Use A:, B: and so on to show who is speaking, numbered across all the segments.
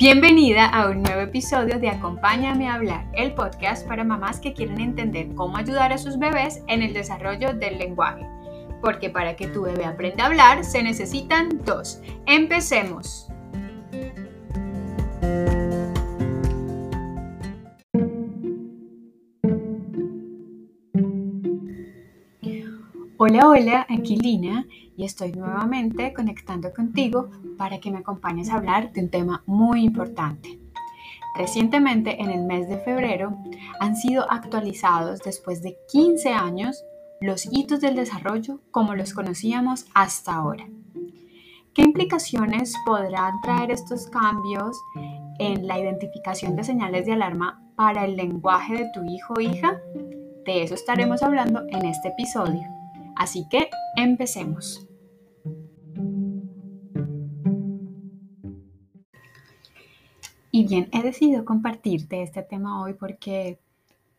A: Bienvenida a un nuevo episodio de Acompáñame a hablar, el podcast para mamás que quieren entender cómo ayudar a sus bebés en el desarrollo del lenguaje. Porque para que tu bebé aprenda a hablar se necesitan dos. Empecemos. Hola, hola, aquí Lina y estoy nuevamente conectando contigo para que me acompañes a hablar de un tema muy importante. Recientemente, en el mes de febrero, han sido actualizados después de 15 años los hitos del desarrollo como los conocíamos hasta ahora. ¿Qué implicaciones podrán traer estos cambios en la identificación de señales de alarma para el lenguaje de tu hijo o hija? De eso estaremos hablando en este episodio. Así que empecemos. Y bien, he decidido compartirte este tema hoy porque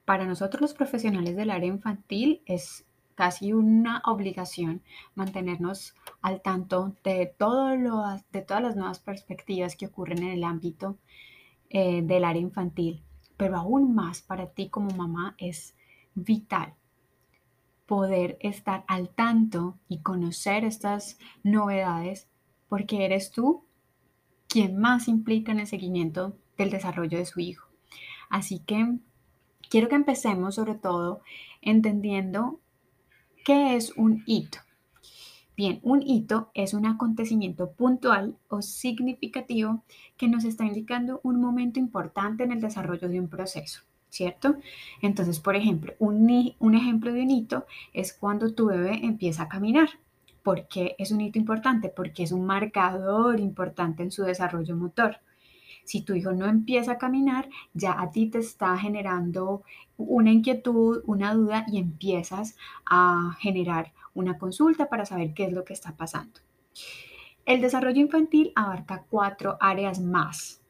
A: para nosotros los profesionales del área infantil es casi una obligación mantenernos al tanto de, todo lo, de todas las nuevas perspectivas que ocurren en el ámbito eh, del área infantil. Pero aún más para ti como mamá es vital poder estar al tanto y conocer estas novedades porque eres tú quien más implica en el seguimiento del desarrollo de su hijo. Así que quiero que empecemos sobre todo entendiendo qué es un hito. Bien, un hito es un acontecimiento puntual o significativo que nos está indicando un momento importante en el desarrollo de un proceso. ¿cierto? Entonces, por ejemplo, un, un ejemplo de un hito es cuando tu bebé empieza a caminar. ¿Por qué es un hito importante? Porque es un marcador importante en su desarrollo motor. Si tu hijo no empieza a caminar, ya a ti te está generando una inquietud, una duda y empiezas a generar una consulta para saber qué es lo que está pasando. El desarrollo infantil abarca cuatro áreas más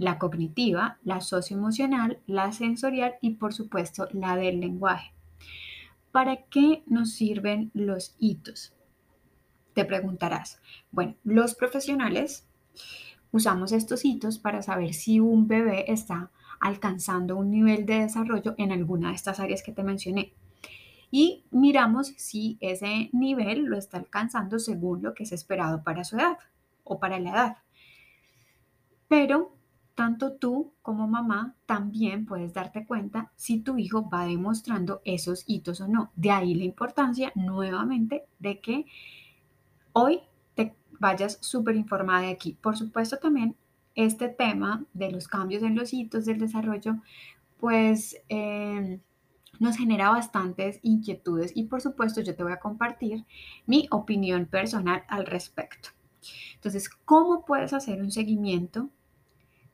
A: la cognitiva, la socioemocional, la sensorial y por supuesto la del lenguaje. ¿Para qué nos sirven los hitos? Te preguntarás. Bueno, los profesionales usamos estos hitos para saber si un bebé está alcanzando un nivel de desarrollo en alguna de estas áreas que te mencioné. Y miramos si ese nivel lo está alcanzando según lo que es esperado para su edad o para la edad. Pero tanto tú como mamá también puedes darte cuenta si tu hijo va demostrando esos hitos o no. De ahí la importancia nuevamente de que hoy te vayas súper informada de aquí. Por supuesto también este tema de los cambios en los hitos del desarrollo, pues em, nos genera bastantes inquietudes y por supuesto yo te voy a compartir mi opinión personal al respecto. Entonces, ¿cómo puedes hacer un seguimiento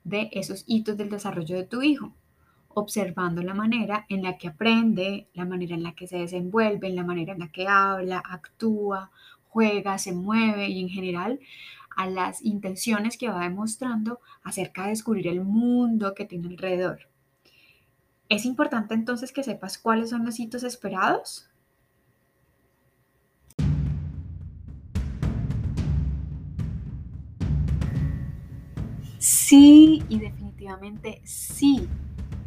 A: de esos hitos del desarrollo de tu hijo, observando la manera en la que aprende, la manera en la que se desenvuelve, la manera en la que habla, actúa, juega, se mueve y en general a las intenciones que va demostrando acerca de descubrir el mundo que tiene alrededor. Es importante entonces que sepas cuáles son los hitos esperados Sí, y definitivamente sí.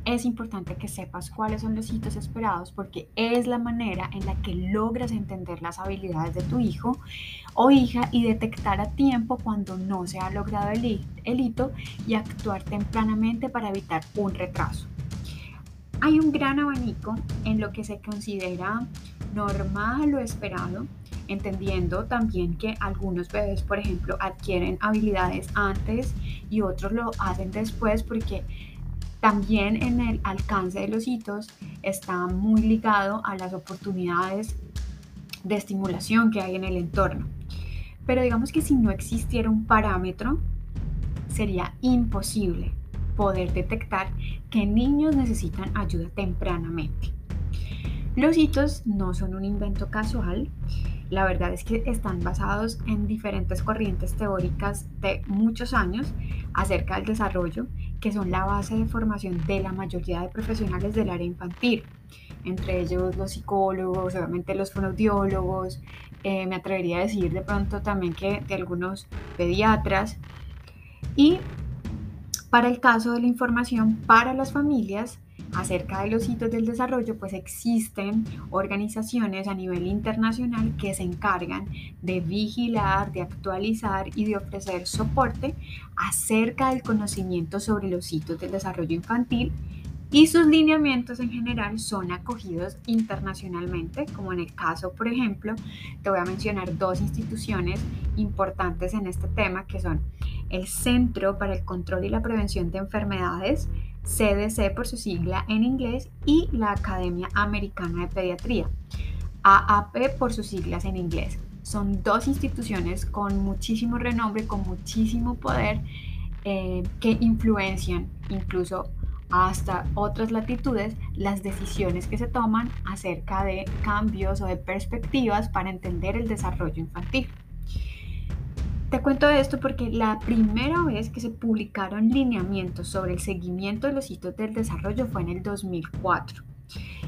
A: Es importante que sepas cuáles son los hitos esperados porque es la manera en la que logras entender las habilidades de tu hijo o hija y detectar a tiempo cuando no se ha logrado el, hito y actuar tempranamente para evitar un retraso. Hay un gran abanico en lo que se considera normal o esperado entendiendo también que algunos bebés, por ejemplo, adquieren habilidades antes y otros lo hacen después porque también en el alcance de los hitos está muy ligado a las oportunidades de estimulación que hay en el entorno. Pero digamos que si no existiera un parámetro, sería imposible poder detectar que niños necesitan ayuda tempranamente. Los hitos no son un invento casual, la verdad es que están basados en diferentes corrientes teóricas de muchos años acerca del desarrollo, que son la base de formación de la mayoría de profesionales del área infantil, entre ellos los psicólogos, obviamente los fonoaudiólogos, eh, me atrevería a decir de pronto también que de algunos pediatras. Y para el caso de la información para las familias, acerca de los hitos del desarrollo, pues existen organizaciones a nivel internacional que se encargan de vigilar, de actualizar y de ofrecer soporte acerca del conocimiento sobre los hitos del desarrollo infantil y sus lineamientos en general son acogidos internacionalmente, como en el caso, por ejemplo, te voy a mencionar dos instituciones importantes en este tema, que son el Centro para el Control y la Prevención de Enfermedades, CDC por su sigla en inglés, y la Academia Americana de Pediatría, AAP por sus siglas en inglés. Son dos instituciones con muchísimo renombre, con muchísimo poder, eh, que influencian incluso hasta otras latitudes las decisiones que se toman acerca de cambios o de perspectivas para entender el desarrollo infantil. Te cuento esto porque la primera vez que se publicaron lineamientos sobre el seguimiento de los hitos del desarrollo fue en el 2004.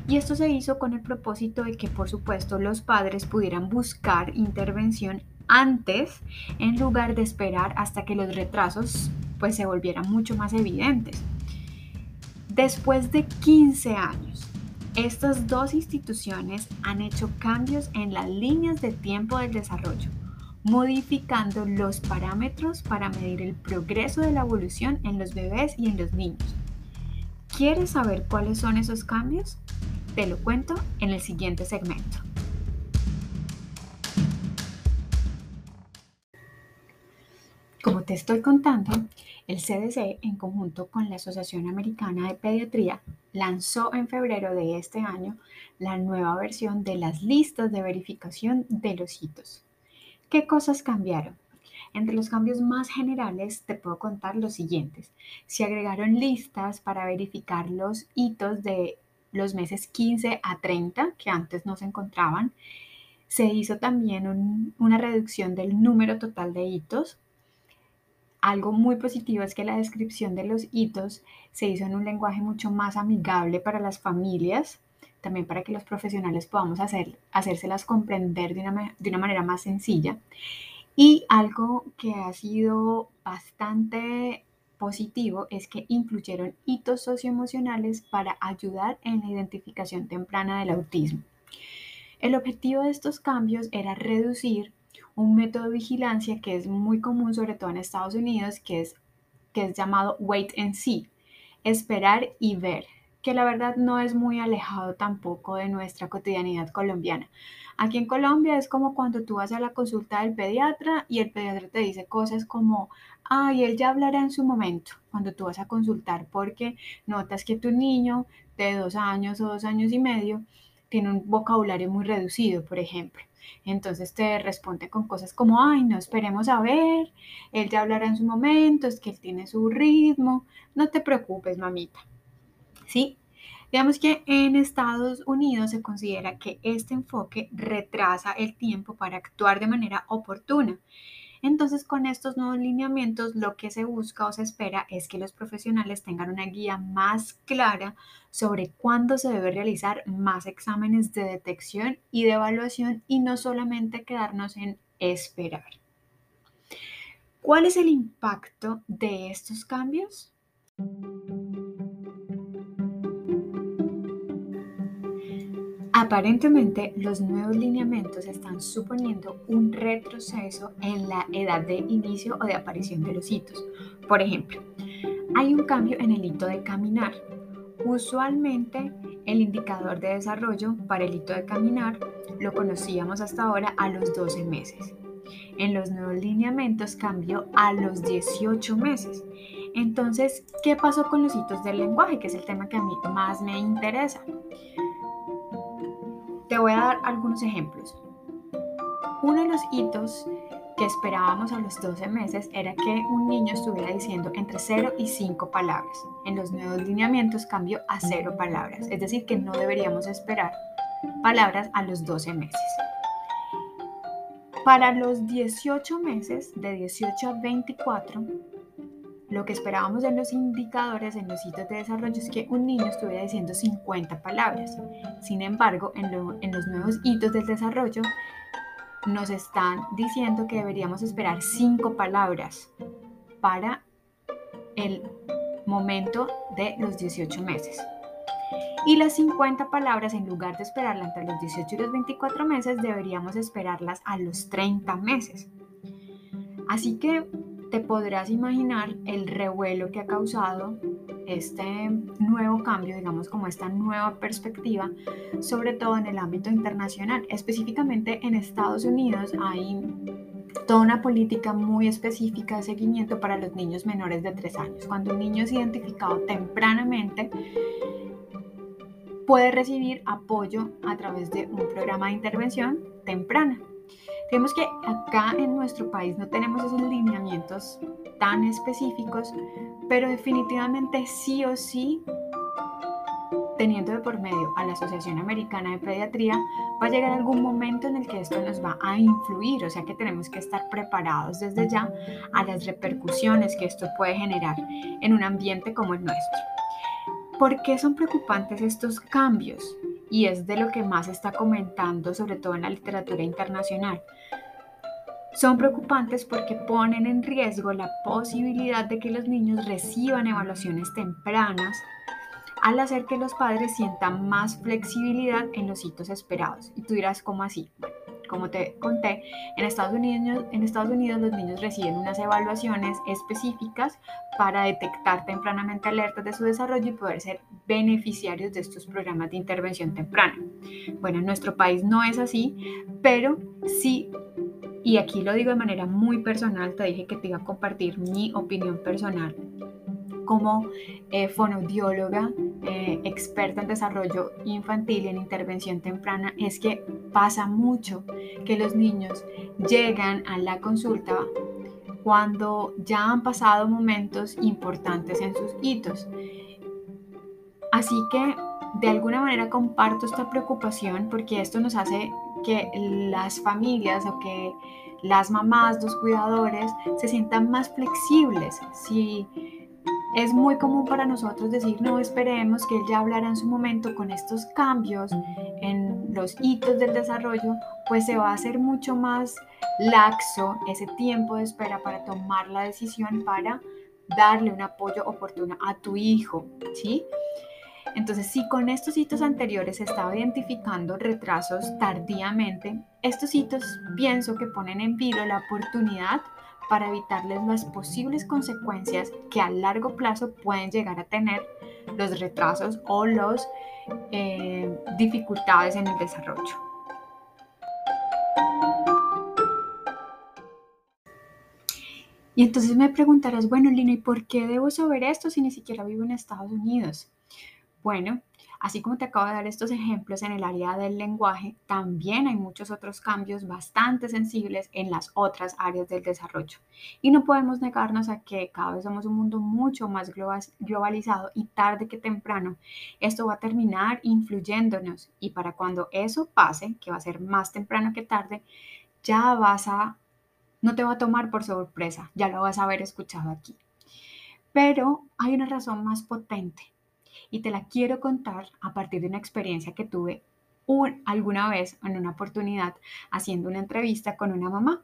A: Y esto se hizo con el propósito de que, por supuesto, los padres pudieran buscar intervención antes en lugar de esperar hasta que los retrasos pues se volvieran mucho más evidentes. Después de 15 años, estas dos instituciones han hecho cambios en las líneas de tiempo del desarrollo, modificando los parámetros para medir el progreso de la evolución en los bebés y en los niños. ¿Quieres saber cuáles son esos cambios? Te lo cuento en el siguiente segmento. Como te estoy contando, el CDC, en conjunto con la Asociación Americana de Pediatría, lanzó en febrero de este año la nueva versión de las listas de verificación de los hitos. ¿Qué cosas cambiaron? Entre los cambios más generales te puedo contar los siguientes. Se agregaron listas para verificar los hitos de los meses 15 a 30 que antes no se encontraban. Se hizo también una reducción del número total de hitos algo muy positivo es que la descripción de los hitos se hizo en un lenguaje mucho más amigable para las familias, también para que los profesionales podamos hacer, hacérselas comprender de una, de una manera más sencilla. Y algo que ha sido bastante positivo es que incluyeron hitos socioemocionales para ayudar en la identificación temprana del autismo. El objetivo de estos cambios era reducir un método de vigilancia que es muy común, sobre todo en Estados Unidos, que es, que es llamado wait and see, esperar y ver, que la verdad no es muy alejado tampoco de nuestra cotidianidad colombiana. Aquí en Colombia es como cuando tú vas a la consulta del pediatra y el pediatra te dice cosas como, ay, él ya hablará en su momento, cuando tú vas a consultar porque notas que tu niño de dos años o dos años y medio tiene un vocabulario muy reducido, por ejemplo. Entonces te responde con cosas como, ay, no esperemos a ver, él ya hablará en su momento, es que él tiene su ritmo, no te preocupes, mamita. ¿Sí? Digamos que en Estados Unidos se considera que este enfoque retrasa el tiempo para actuar de manera oportuna. Entonces, con estos nuevos lineamientos, lo que se busca o se espera es que los profesionales tengan una guía más clara sobre cuándo se debe realizar más exámenes de detección y de evaluación y no solamente quedarnos en esperar. ¿Cuál es el impacto de estos cambios? Aparentemente, los nuevos lineamientos están suponiendo un retroceso en la edad de inicio o de aparición de los hitos. Por ejemplo, hay un cambio en el hito de caminar. Usualmente, el indicador de desarrollo para el hito de caminar lo conocíamos hasta ahora a los 12 meses. En los nuevos lineamientos cambió a los 18 meses. Entonces, ¿qué pasó con los hitos del lenguaje? Que es el tema que a mí más me interesa. Te voy a dar algunos ejemplos. Uno de los hitos que esperábamos a los 12 meses era que un niño estuviera diciendo entre 0 y 5 palabras. En los nuevos lineamientos cambió a 0 palabras, es decir, que no deberíamos esperar palabras a los 12 meses. Para los 18 meses, de 18 a 24, lo que esperábamos en los indicadores, en los hitos de desarrollo, es que un niño estuviera diciendo 50 palabras. Sin embargo, en, los nuevos hitos del desarrollo, nos están diciendo que deberíamos esperar 5 palabras para el momento de los 18 meses. Y las 50 palabras, en lugar de esperarlas entre los 18 y los 24 meses, deberíamos esperarlas a los 30 meses. Así que te podrás imaginar el revuelo que ha causado este nuevo cambio, digamos como esta nueva perspectiva, sobre todo en el ámbito internacional. Específicamente en Estados Unidos hay toda una política muy específica de seguimiento para los niños menores de 3 años. Cuando un niño es identificado tempranamente, puede recibir apoyo a través de un programa de intervención temprana. Vemos que acá en nuestro país no tenemos esos lineamientos tan específicos, pero definitivamente sí o sí, teniendo de por medio a la Asociación Americana de Pediatría, va a llegar algún momento en el que esto nos va a influir, o sea que tenemos que estar preparados desde ya a las repercusiones que esto puede generar en un ambiente como el nuestro. ¿Por qué son preocupantes estos cambios? Y es de lo que más se está comentando, sobre todo en la literatura internacional. Son preocupantes porque ponen en riesgo la posibilidad de que los niños reciban evaluaciones tempranas al hacer que los padres sientan más flexibilidad en los hitos esperados. Y tú dirás, ¿cómo así? Como te conté, en Estados, Unidos, en Estados Unidos los niños reciben unas evaluaciones específicas para detectar tempranamente alertas de su desarrollo y poder ser beneficiarios de estos programas de intervención temprana. Bueno, en nuestro país no es así, pero sí y aquí lo digo de manera muy personal, te dije que te iba a compartir mi opinión personal como eh, fonodióloga, eh, experta en desarrollo infantil y en intervención temprana, es que pasa mucho que los niños llegan a la consulta cuando ya han pasado momentos importantes en sus hitos. Así que de alguna manera comparto esta preocupación porque esto nos hace que las familias o que las mamás, los cuidadores se sientan más flexibles. Si es muy común para nosotros decir, no, esperemos que él ya hablará en su momento con estos cambios en los hitos del desarrollo, pues se va a hacer mucho más laxo ese tiempo de espera para tomar la decisión para darle un apoyo oportuno a tu hijo, ¿sí? Entonces, si con estos hitos anteriores se estaba identificando retrasos tardíamente, estos hitos pienso que ponen en vilo la oportunidad para evitarles las posibles consecuencias que a largo plazo pueden llegar a tener los retrasos o las eh, dificultades en el desarrollo. Y entonces me preguntarás, bueno, Lina, ¿y por qué debo saber esto si ni siquiera vivo en Estados Unidos? Bueno, Así como te acabo de dar estos ejemplos en el área del lenguaje, también hay muchos otros cambios bastante sensibles en las otras áreas del desarrollo. Y no podemos negarnos a que cada vez somos un mundo mucho más globalizado y tarde que temprano esto va a terminar influyéndonos. Y para cuando eso pase, que va a ser más temprano que tarde, ya vas a, no te va a tomar por sorpresa, ya lo vas a haber escuchado aquí. Pero hay una razón más potente y te la quiero contar a partir de una experiencia que tuve alguna vez en una oportunidad haciendo una entrevista con una mamá.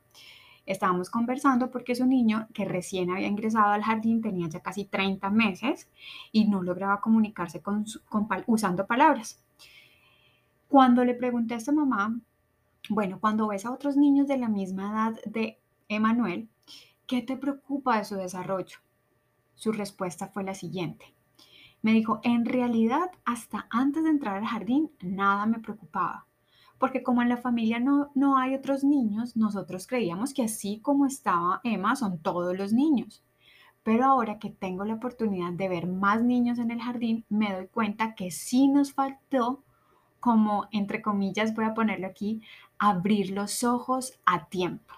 A: Estábamos conversando porque su niño que recién había ingresado al jardín tenía ya casi 30 meses y no lograba comunicarse con, usando palabras. Cuando le pregunté a esta mamá, bueno, cuando ves a otros niños de la misma edad de Emanuel, ¿qué te preocupa de su desarrollo? Su respuesta fue la siguiente. Me dijo, en realidad, hasta antes de entrar al jardín, nada me preocupaba. Porque como en la familia no, no hay otros niños, nosotros creíamos que así como estaba Emma, son todos los niños. Pero ahora que tengo la oportunidad de ver más niños en el jardín, me doy cuenta que sí nos faltó, como entre comillas voy a ponerlo aquí, abrir los ojos a tiempo.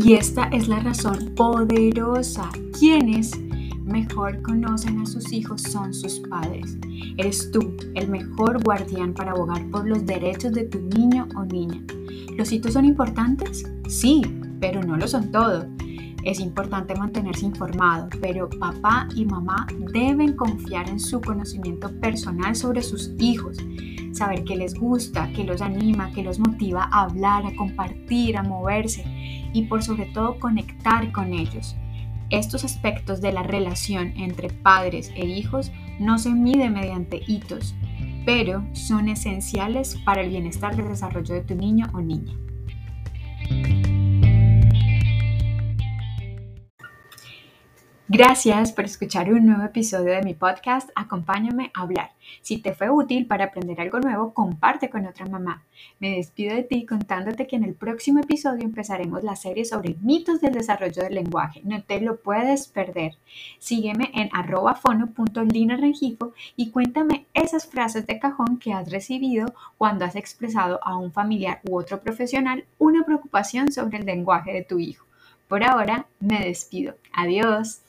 A: Y esta es la razón poderosa. Quienes mejor conocen a sus hijos son sus padres. Eres tú el mejor guardián para abogar por los derechos de tu niño o niña. ¿Los hitos son importantes? Sí, pero no lo son todo. Es importante mantenerse informado, pero papá y mamá deben confiar en su conocimiento personal sobre sus hijos saber qué les gusta, qué los anima, qué los motiva a hablar, a compartir, a moverse y por sobre todo conectar con ellos. Estos aspectos de la relación entre padres e hijos no se miden mediante hitos, pero son esenciales para el bienestar del desarrollo de tu niño o niña. Gracias por escuchar un nuevo episodio de mi podcast Acompáñame a hablar. Si te fue útil para aprender algo nuevo, comparte con otra mamá. Me despido de ti contándote que en el próximo episodio empezaremos la serie sobre mitos del desarrollo del lenguaje. No te lo puedes perder. Sígueme en arrobafono.linarengifo y cuéntame esas frases de cajón que has recibido cuando has expresado a un familiar u otro profesional una preocupación sobre el lenguaje de tu hijo. Por ahora, me despido. Adiós.